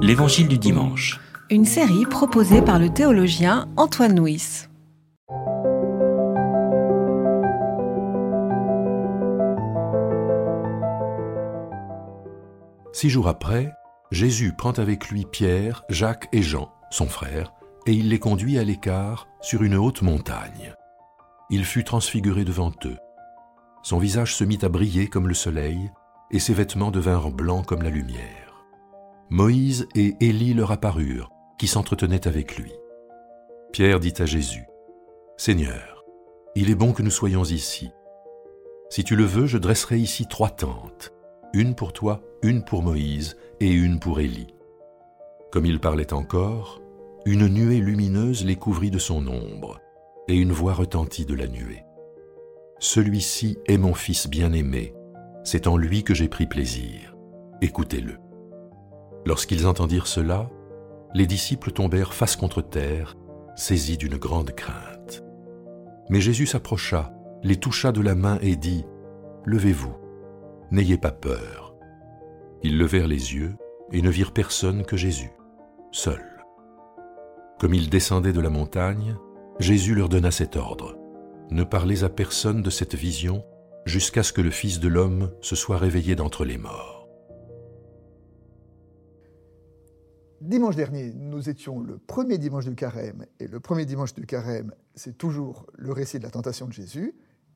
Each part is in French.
L'Évangile du dimanche. Une série proposée par le théologien Antoine Nuis. Six jours après, Jésus prend avec lui Pierre, Jacques et Jean, son frère, et il les conduit à l'écart sur une haute montagne. Il fut transfiguré devant eux. Son visage se mit à briller comme le soleil, et ses vêtements devinrent blancs comme la lumière. Moïse et Élie leur apparurent, qui s'entretenaient avec lui. Pierre dit à Jésus, Seigneur, il est bon que nous soyons ici. Si tu le veux, je dresserai ici trois tentes, une pour toi, une pour Moïse et une pour Élie. Comme il parlait encore, une nuée lumineuse les couvrit de son ombre, et une voix retentit de la nuée. Celui-ci est mon Fils bien-aimé, c'est en lui que j'ai pris plaisir. Écoutez-le. Lorsqu'ils entendirent cela, les disciples tombèrent face contre terre, saisis d'une grande crainte. Mais Jésus s'approcha, les toucha de la main et dit, Levez-vous, n'ayez pas peur. Ils levèrent les yeux et ne virent personne que Jésus, seul. Comme ils descendaient de la montagne, Jésus leur donna cet ordre. Ne parlez à personne de cette vision jusqu'à ce que le Fils de l'homme se soit réveillé d'entre les morts. Dimanche dernier, nous étions le premier dimanche du carême, et le premier dimanche du carême, c'est toujours le récit de la tentation de Jésus.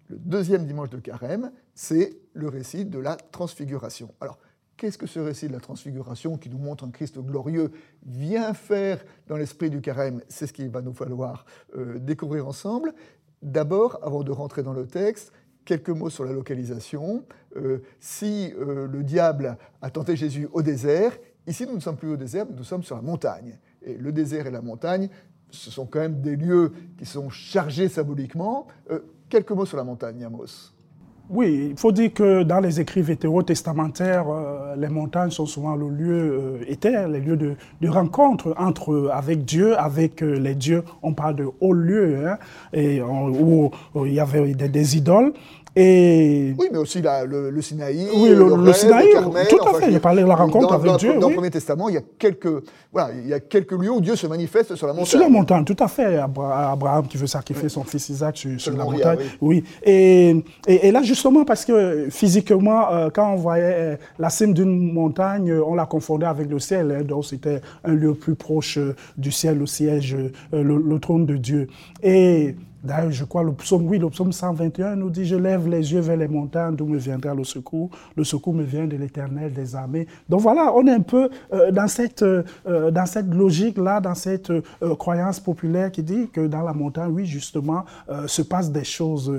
Le deuxième dimanche de carême, c'est le récit de la transfiguration. Alors, qu'est-ce que ce récit de la transfiguration qui nous montre un Christ glorieux vient faire dans l'esprit du carême? C'est ce qu'il va nous falloir euh, découvrir ensemble. D'abord, avant de rentrer dans le texte, quelques mots sur la localisation. Euh, si euh, le diable a tenté Jésus au désert, ici nous ne sommes plus au désert, nous sommes sur la montagne. Et le désert et la montagne, ce sont quand même des lieux qui sont chargés symboliquement. Euh, quelques mots sur la montagne, Amos. Oui, il faut dire que dans les écrits vétérotestamentaires, testamentaires les montagnes sont souvent le lieu éther, les lieux de, rencontre entre, avec Dieu, avec les dieux. On parle de hauts lieux, hein, et où, il y avait des idoles. Et... Oui, mais aussi le, le, Sinaï, oui, le, le, Sinaï, tout à fait. il parlait de la rencontre avec Dieu. Dans le Premier Testament, il y, a quelques, voilà, il y a quelques lieux où Dieu se manifeste sur la montagne. Sur la montagne, tout à fait. Abraham qui veut sacrifier son fils Isaac sur, la montagne. Oui. Et, et, là, justement, parce que physiquement, euh, quand on voyait euh, la cime d'une montagne, euh, on la confondait avec le ciel. Hein, donc, c'était un lieu plus proche du ciel, le siège, le, trône de Dieu. Et D'ailleurs, je crois, le psaume, oui, le psaume 121 nous dit Je lève les yeux vers les montagnes, d'où me viendra le secours. Le secours me vient de l'éternel des armées. Donc voilà, on est un peu euh, dans cette, euh, cette logique-là, dans cette euh, croyance populaire qui dit que dans la montagne, oui, justement, se passent des choses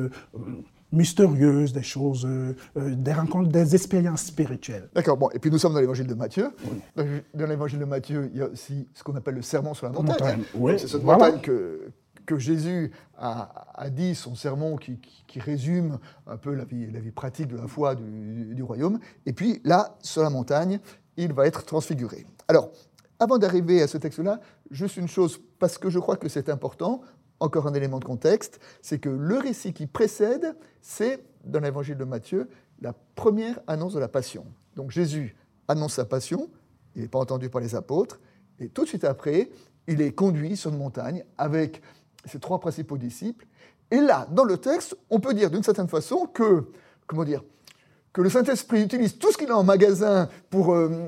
mystérieuses, des choses, des rencontres, des expériences spirituelles. D'accord, bon, et puis nous sommes dans l'évangile de Matthieu. Dans l'évangile de Matthieu, il y a aussi ce qu'on appelle le sermon sur la montagne. Oui, c'est cette montagne que, que Jésus a, dit, son sermon qui, résume un peu la vie, la vie, pratique de la foi du, royaume. Et puis là, sur la montagne, il va être transfiguré. Alors, avant d'arriver à ce texte-là, juste une chose, parce que je crois que c'est important, encore un élément de contexte, c'est que le récit qui précède, c'est, dans l'évangile de Matthieu, la première annonce de la passion. Donc Jésus annonce sa passion, il n'est pas entendu par les apôtres, et tout de suite après, il est conduit sur une montagne avec ses trois principaux disciples. Et là, dans le texte, on peut dire d'une certaine façon que, comment dire, que le Saint-Esprit utilise tout ce qu'il a en magasin pour, euh,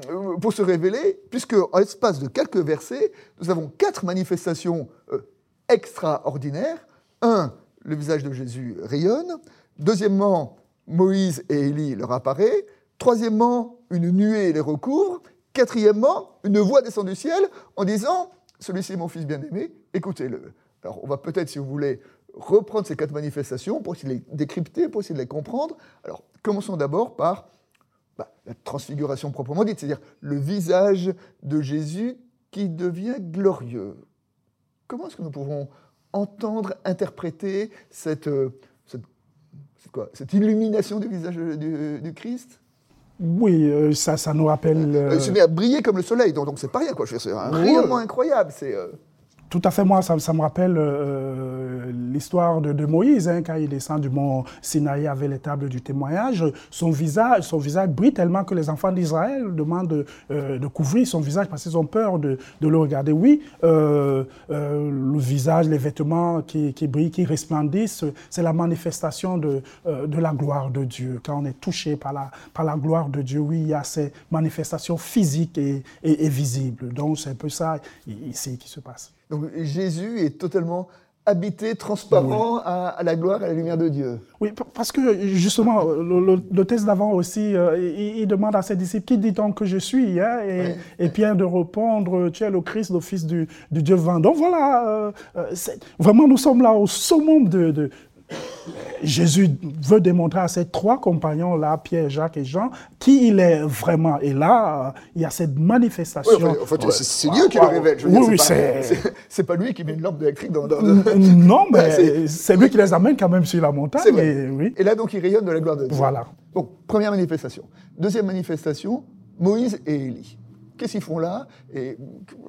se révéler, puisque en l'espace de quelques versets, nous avons quatre manifestations euh, extraordinaires. Un, le visage de Jésus rayonne. Deuxièmement, Moïse et Élie leur apparaît. Troisièmement, une nuée les recouvre. Quatrièmement, une voix descend du ciel en disant Celui-ci est mon fils bien-aimé, écoutez-le. Alors, on va peut-être, si vous voulez, reprendre ces quatre manifestations pour essayer de les décrypter, pour essayer de les comprendre. Alors, commençons d'abord par bah, la transfiguration proprement dite, c'est-à-dire le visage de Jésus qui devient glorieux. Comment est-ce que nous pouvons entendre, interpréter cette, euh, cette, illumination du visage du, Christ? Oui, euh, ça, ça nous rappelle. Euh, il se met à briller comme le soleil, donc c'est pas rien, quoi. C'est rayonnement incroyable. C'est Tout à fait, moi, ça, me rappelle euh, l'histoire de, Moïse, hein, quand il descend du mont Sinaï avec les tables du témoignage. Son visage, son visage brille tellement que les enfants d'Israël demandent euh, de, couvrir son visage parce qu'ils ont peur de, le regarder. Oui, euh, le visage, les vêtements qui, brillent, qui resplendissent, c'est la manifestation de, la gloire de Dieu. Quand on est touché par la, gloire de Dieu, oui, il y a ces manifestations physiques et visibles. Donc, c'est un peu ça ici qui se passe. Donc Jésus est totalement habité, transparent à, la gloire et à la lumière de Dieu. Oui, parce que justement, le, texte d'avant aussi, euh, il, demande à ses disciples, qui dit-on que je suis hein, et, Pierre de répondre, tu es le Christ, le Fils du, Dieu vivant. Donc voilà, euh, euh, vraiment nous sommes là au summum de, Jésus veut démontrer à ses trois compagnons-là, Pierre, Jacques et Jean, qui il est vraiment. Et là, il y a cette manifestation. en fait, c'est Dieu qui le révèle. oui, oui, c'est. pas lui qui met une lampe électrique dans. Non, mais c'est lui qui les amène quand même sur la montagne. Et, oui. et là, donc, il rayonne de la gloire de Dieu. Voilà. Donc, première manifestation. Deuxième manifestation, Moïse et Élie. Qu'est-ce qu'ils font là? Et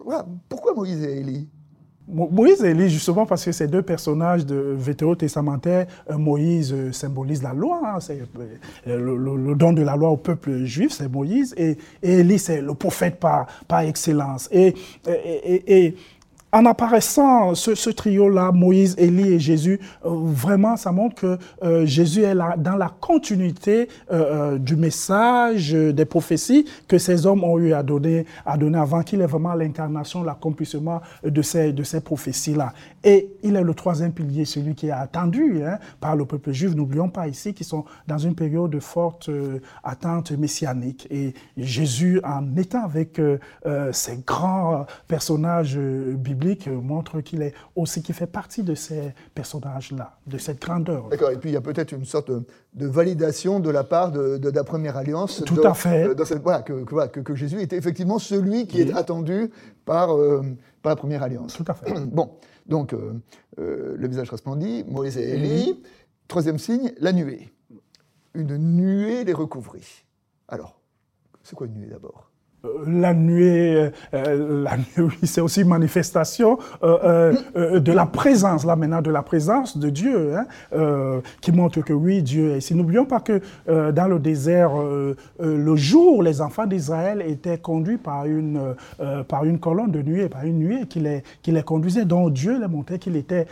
voilà, pourquoi Moïse et Élie? Moïse et Élie, justement, parce que ces deux personnages de vétéro-testamentaire, euh, Moïse euh, symbolise la loi, hein, c'est euh, le, don de la loi au peuple juif, c'est Moïse, et, Élie, c'est le prophète par, par excellence. et en apparaissant ce, trio-là, Moïse, Élie et Jésus, euh, vraiment, ça montre que euh, Jésus est là dans la continuité euh, du message, des prophéties que ces hommes ont eu à donner, à donner avant qu'il ait vraiment l'incarnation, l'accomplissement de ces, de ces prophéties-là. Et il est le troisième pilier, celui qui est attendu hein, par le peuple juif. N'oublions pas ici qu'ils sont dans une période de forte attente messianique. Et Jésus, en étant avec ces grands personnages bibliques, montre qu'il est aussi, qui fait partie de ces personnages-là, de cette grandeur. D'accord, et puis il y a peut-être une sorte de, validation de la part de, la première alliance. Tout à fait. voilà, que, que, Jésus était effectivement celui qui est attendu par, euh, par la première alliance. Tout à fait. bon, donc euh, euh, le visage resplendit, Moïse et Élie. Troisième signe, la nuée. Une nuée les recouvrit. Alors, c'est quoi une nuée d'abord? La nuée, euh, la nuée c'est aussi manifestation euh, euh, de la présence, là maintenant, de la présence de Dieu, hein, qui montre que oui, Dieu est ici. N'oublions pas que dans le désert, le jour, les enfants d'Israël étaient conduits par une, par une colonne de nuée, par une nuée qui les, qui les conduisait, dont Dieu les montrait qu'il était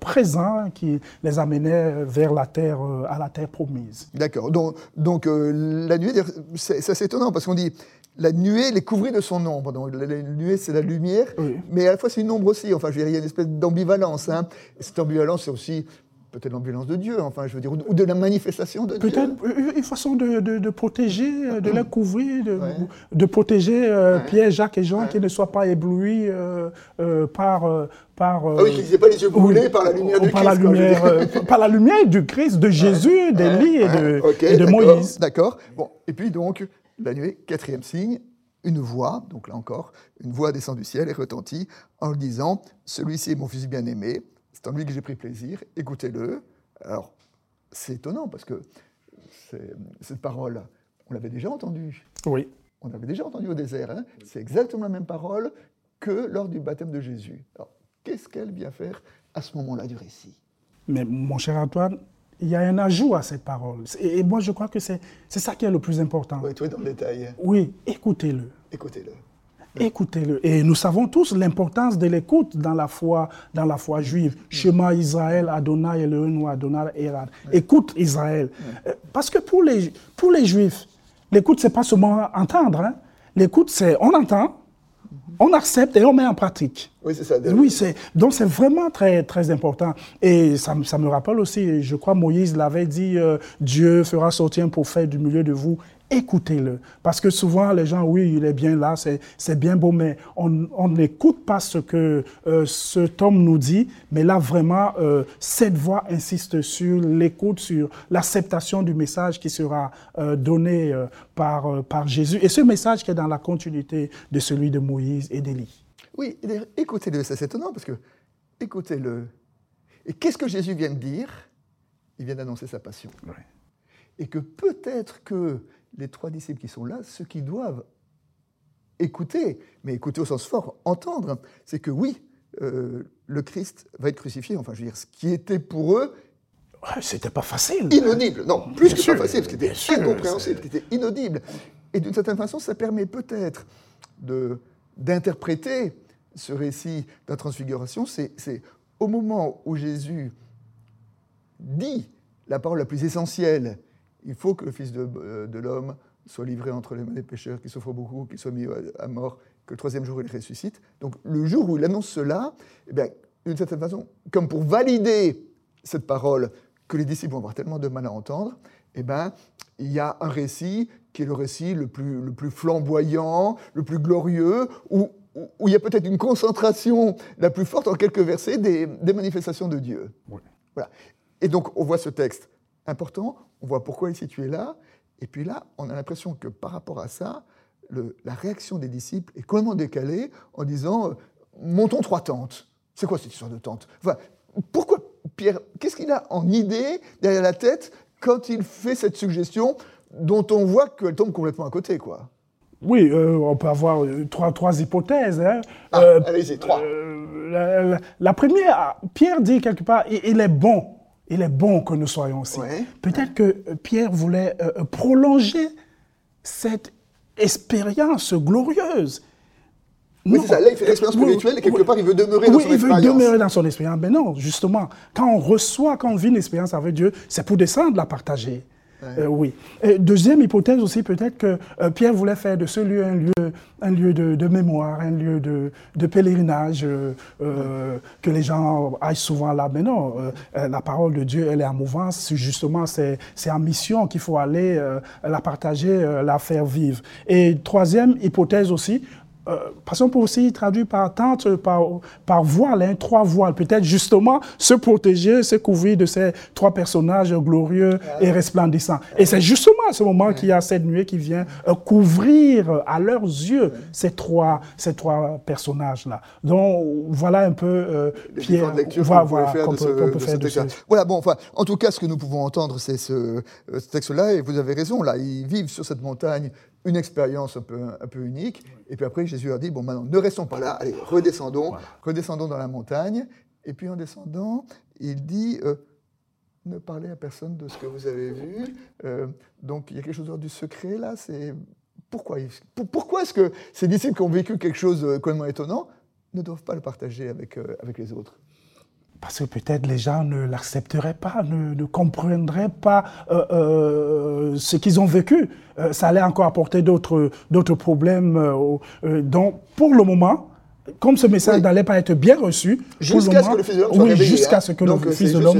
présent, qui les amenait vers la terre, à la terre promise. D'accord. Donc, la nuée, c'est étonnant parce qu'on dit la nuée les couvrit de son ombre. Donc, la, nuée, c'est la lumière, mais à la fois, c'est une ombre aussi. Enfin, je veux dire, il y a une espèce d'ambivalence. Hein. cette ambivalence, c'est aussi peut-être l'ambulance de Dieu, enfin, je veux dire, ou de la manifestation de Dieu. Peut-être une façon de, protéger, euh, de la couvrir, de, protéger euh, Pierre, Jacques et Jean qui ne soient pas éblouis euh, par... par ah oui, qu'ils n'aient pas les yeux brûlés par la lumière du par Christ. La lumière, par la lumière du Christ, de Jésus, d'Élie et de, et de Moïse. D'accord. Bon, et puis donc, la nuée, quatrième signe, une voix, donc là encore, une voix descend du ciel et retentit en le disant Celui-ci est mon fils bien-aimé, c'est en lui que j'ai pris plaisir, écoutez-le. Alors, c'est étonnant parce que cette parole, on l'avait déjà entendue. Oui. On l'avait déjà entendue au désert. Hein. c'est exactement la même parole que lors du baptême de Jésus. Alors, qu'est-ce qu'elle vient faire à ce moment-là du récit? Mais mon cher Antoine, il y a un ajout à cette parole. Et, moi, je crois que c'est ça qui est le plus important. Oui, tout dans le détail. Oui, écoutez-le. Écoutez-le. Écoutez-le. Et nous savons tous l'importance de l'écoute dans la foi, dans la foi juive. Shema Israël, Adonai Elohim Adonai Erad. Écoute Israël. Euh, parce que pour les, pour les juifs, l'écoute, c'est pas seulement entendre. Hein. L'écoute, c'est on entend, on accepte et on met en pratique. Oui, c'est ça. Oui, c'est, donc c'est vraiment très, très important. Et ça, ça, me rappelle aussi, je crois Moïse l'avait dit, euh, Dieu fera sortir un prophète du milieu de vous écoutez-le. Parce que souvent, les gens, oui, il est bien là, c'est bien beau, mais on n'écoute pas ce que euh, cet homme nous dit. Mais là, vraiment, euh, cette voix insiste sur l'écoute, sur l'acceptation du message qui sera euh, donné par, par Jésus. Et ce message qui est dans la continuité de celui de Moïse et d'Élie. Oui, écoutez-le, c'est étonnant parce que écoutez-le. Et qu'est-ce que Jésus vient de dire? Il vient d'annoncer sa passion. Et que peut-être que les trois disciples qui sont là, ceux qui doivent écouter, mais écouter au sens fort, entendre, c'est que oui, le Christ va être crucifié. Enfin, je veux dire, ce qui était pour eux c'était pas facile. Inaudible. Non, plus que pas facile, c'était incompréhensible, c'était inaudible. Et d'une certaine façon, ça permet peut-être d'interpréter ce récit de la transfiguration. C'est au moment où Jésus dit la parole la plus essentielle il faut que le Fils de, euh, l'homme soit livré entre les mains des pécheurs, qu'il souffre beaucoup, qu'il soit mis à mort, que le troisième jour il ressuscite. Donc le jour où il annonce cela, eh bien, d'une certaine façon, comme pour valider cette parole que les disciples vont avoir tellement de mal à entendre, eh ben, il y a un récit qui est le récit le plus, le plus flamboyant, le plus glorieux, où, où il y a peut-être une concentration la plus forte en quelques versets des, manifestations de Dieu. Voilà. Et donc on voit ce texte important, on voit pourquoi il est situé là, et puis là, on a l'impression que par rapport à ça, la réaction des disciples est complètement décalée en disant euh, Montons trois tentes. C'est quoi cette histoire de tente? Enfin, Pourquoi Pierre, qu'est-ce qu'il a en idée derrière la tête quand il fait cette suggestion dont on voit qu'elle tombe complètement à côté quoi? Oui, euh, on peut avoir euh, trois, trois hypothèses. Hein. Ah, allez-y, trois. La, première, Pierre dit quelque part, il est bon il est bon que nous soyons ici. Peut-être que euh, Pierre voulait euh, euh, prolonger cette expérience glorieuse. Oui, c'est ça. Là, il fait l'expérience spirituelle et quelque part, il veut demeurer dans son expérience. Oui, il veut demeurer dans son expérience. Mais non, justement, quand on reçoit, quand on vit une expérience avec Dieu, c'est pour descendre la partager. Euh, oui. deuxième hypothèse aussi, peut-être que euh, Pierre voulait faire de ce lieu un lieu, un lieu de, mémoire, un lieu de, pèlerinage, euh, que les gens aillent souvent là. Mais non, la parole de Dieu, elle est en mouvance. Justement, c'est en mission qu'il faut aller la partager, la faire vivre. Et troisième hypothèse aussi, euh, parce qu'on peut aussi traduire par tente, par, par voile, hein, trois voiles. Peut-être justement se protéger, se couvrir de ces trois personnages glorieux et resplendissants. Et c'est justement à ce moment qu'il y a cette nuée qui vient euh, couvrir à leurs yeux ces trois, ces trois personnages-là. Donc voilà un peu, euh, Pierre, voilà, voilà, qu'on peut, faire de, Voilà, bon, enfin, en tout cas, ce que nous pouvons entendre, c'est ce, ce texte-là, et vous avez raison, là, ils vivent sur cette montagne une expérience un peu, un peu unique. Et puis après, Jésus leur dit, bon, maintenant, ne restons pas là, allez, redescendons, redescendons dans la montagne. Et puis en descendant, il dit, euh, ne parlez à personne de ce que vous avez vu. Euh, donc il y a quelque chose du secret là. C'est pourquoi, pourquoi est-ce que ces disciples qui ont vécu quelque chose de complètement étonnant ne doivent pas le partager avec, euh, avec les autres? Parce que peut-être les gens ne l'accepteraient pas, ne, comprendraient pas euh, euh, ce qu'ils ont vécu. Euh, ça allait encore apporter d'autres problèmes. donc, pour le moment, comme ce message n'allait pas être bien reçu, jusqu'à ce que le Fils de l'homme soit oui, jusqu'à ce que le Fils de l'homme,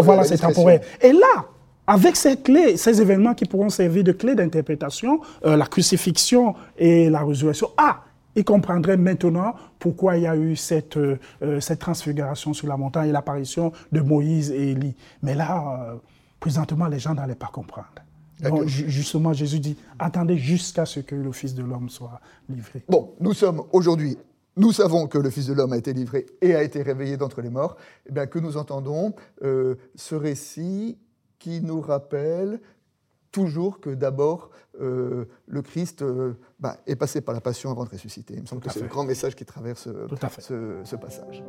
voilà, c'est temporaire. Et là, avec ces clés, ces événements qui pourront servir de clés d'interprétation, la crucifixion et la résurrection, ah, il comprendrait maintenant pourquoi il y a eu cette, euh, cette transfiguration sur la montagne et l'apparition de Moïse et Élie. Mais là, euh, présentement, les gens n'allaient pas comprendre. Donc, justement, Jésus dit, attendez jusqu'à ce que le Fils de l'homme soit livré. Bon, nous sommes aujourd'hui, nous savons que le Fils de l'homme a été livré et a été réveillé d'entre les morts, et eh bien, que nous entendons euh, ce récit qui nous rappelle toujours que d'abord, euh, le Christ euh, bah, est passé par la passion avant de ressusciter. Il me semble que c'est le grand message qui traverse euh, ce, ce passage.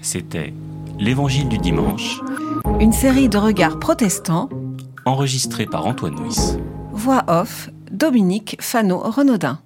C'était L'Évangile du dimanche. Une série de regards protestants. Enregistrée par Antoine Nuis. Voix off, Dominique Fano-Renaudin.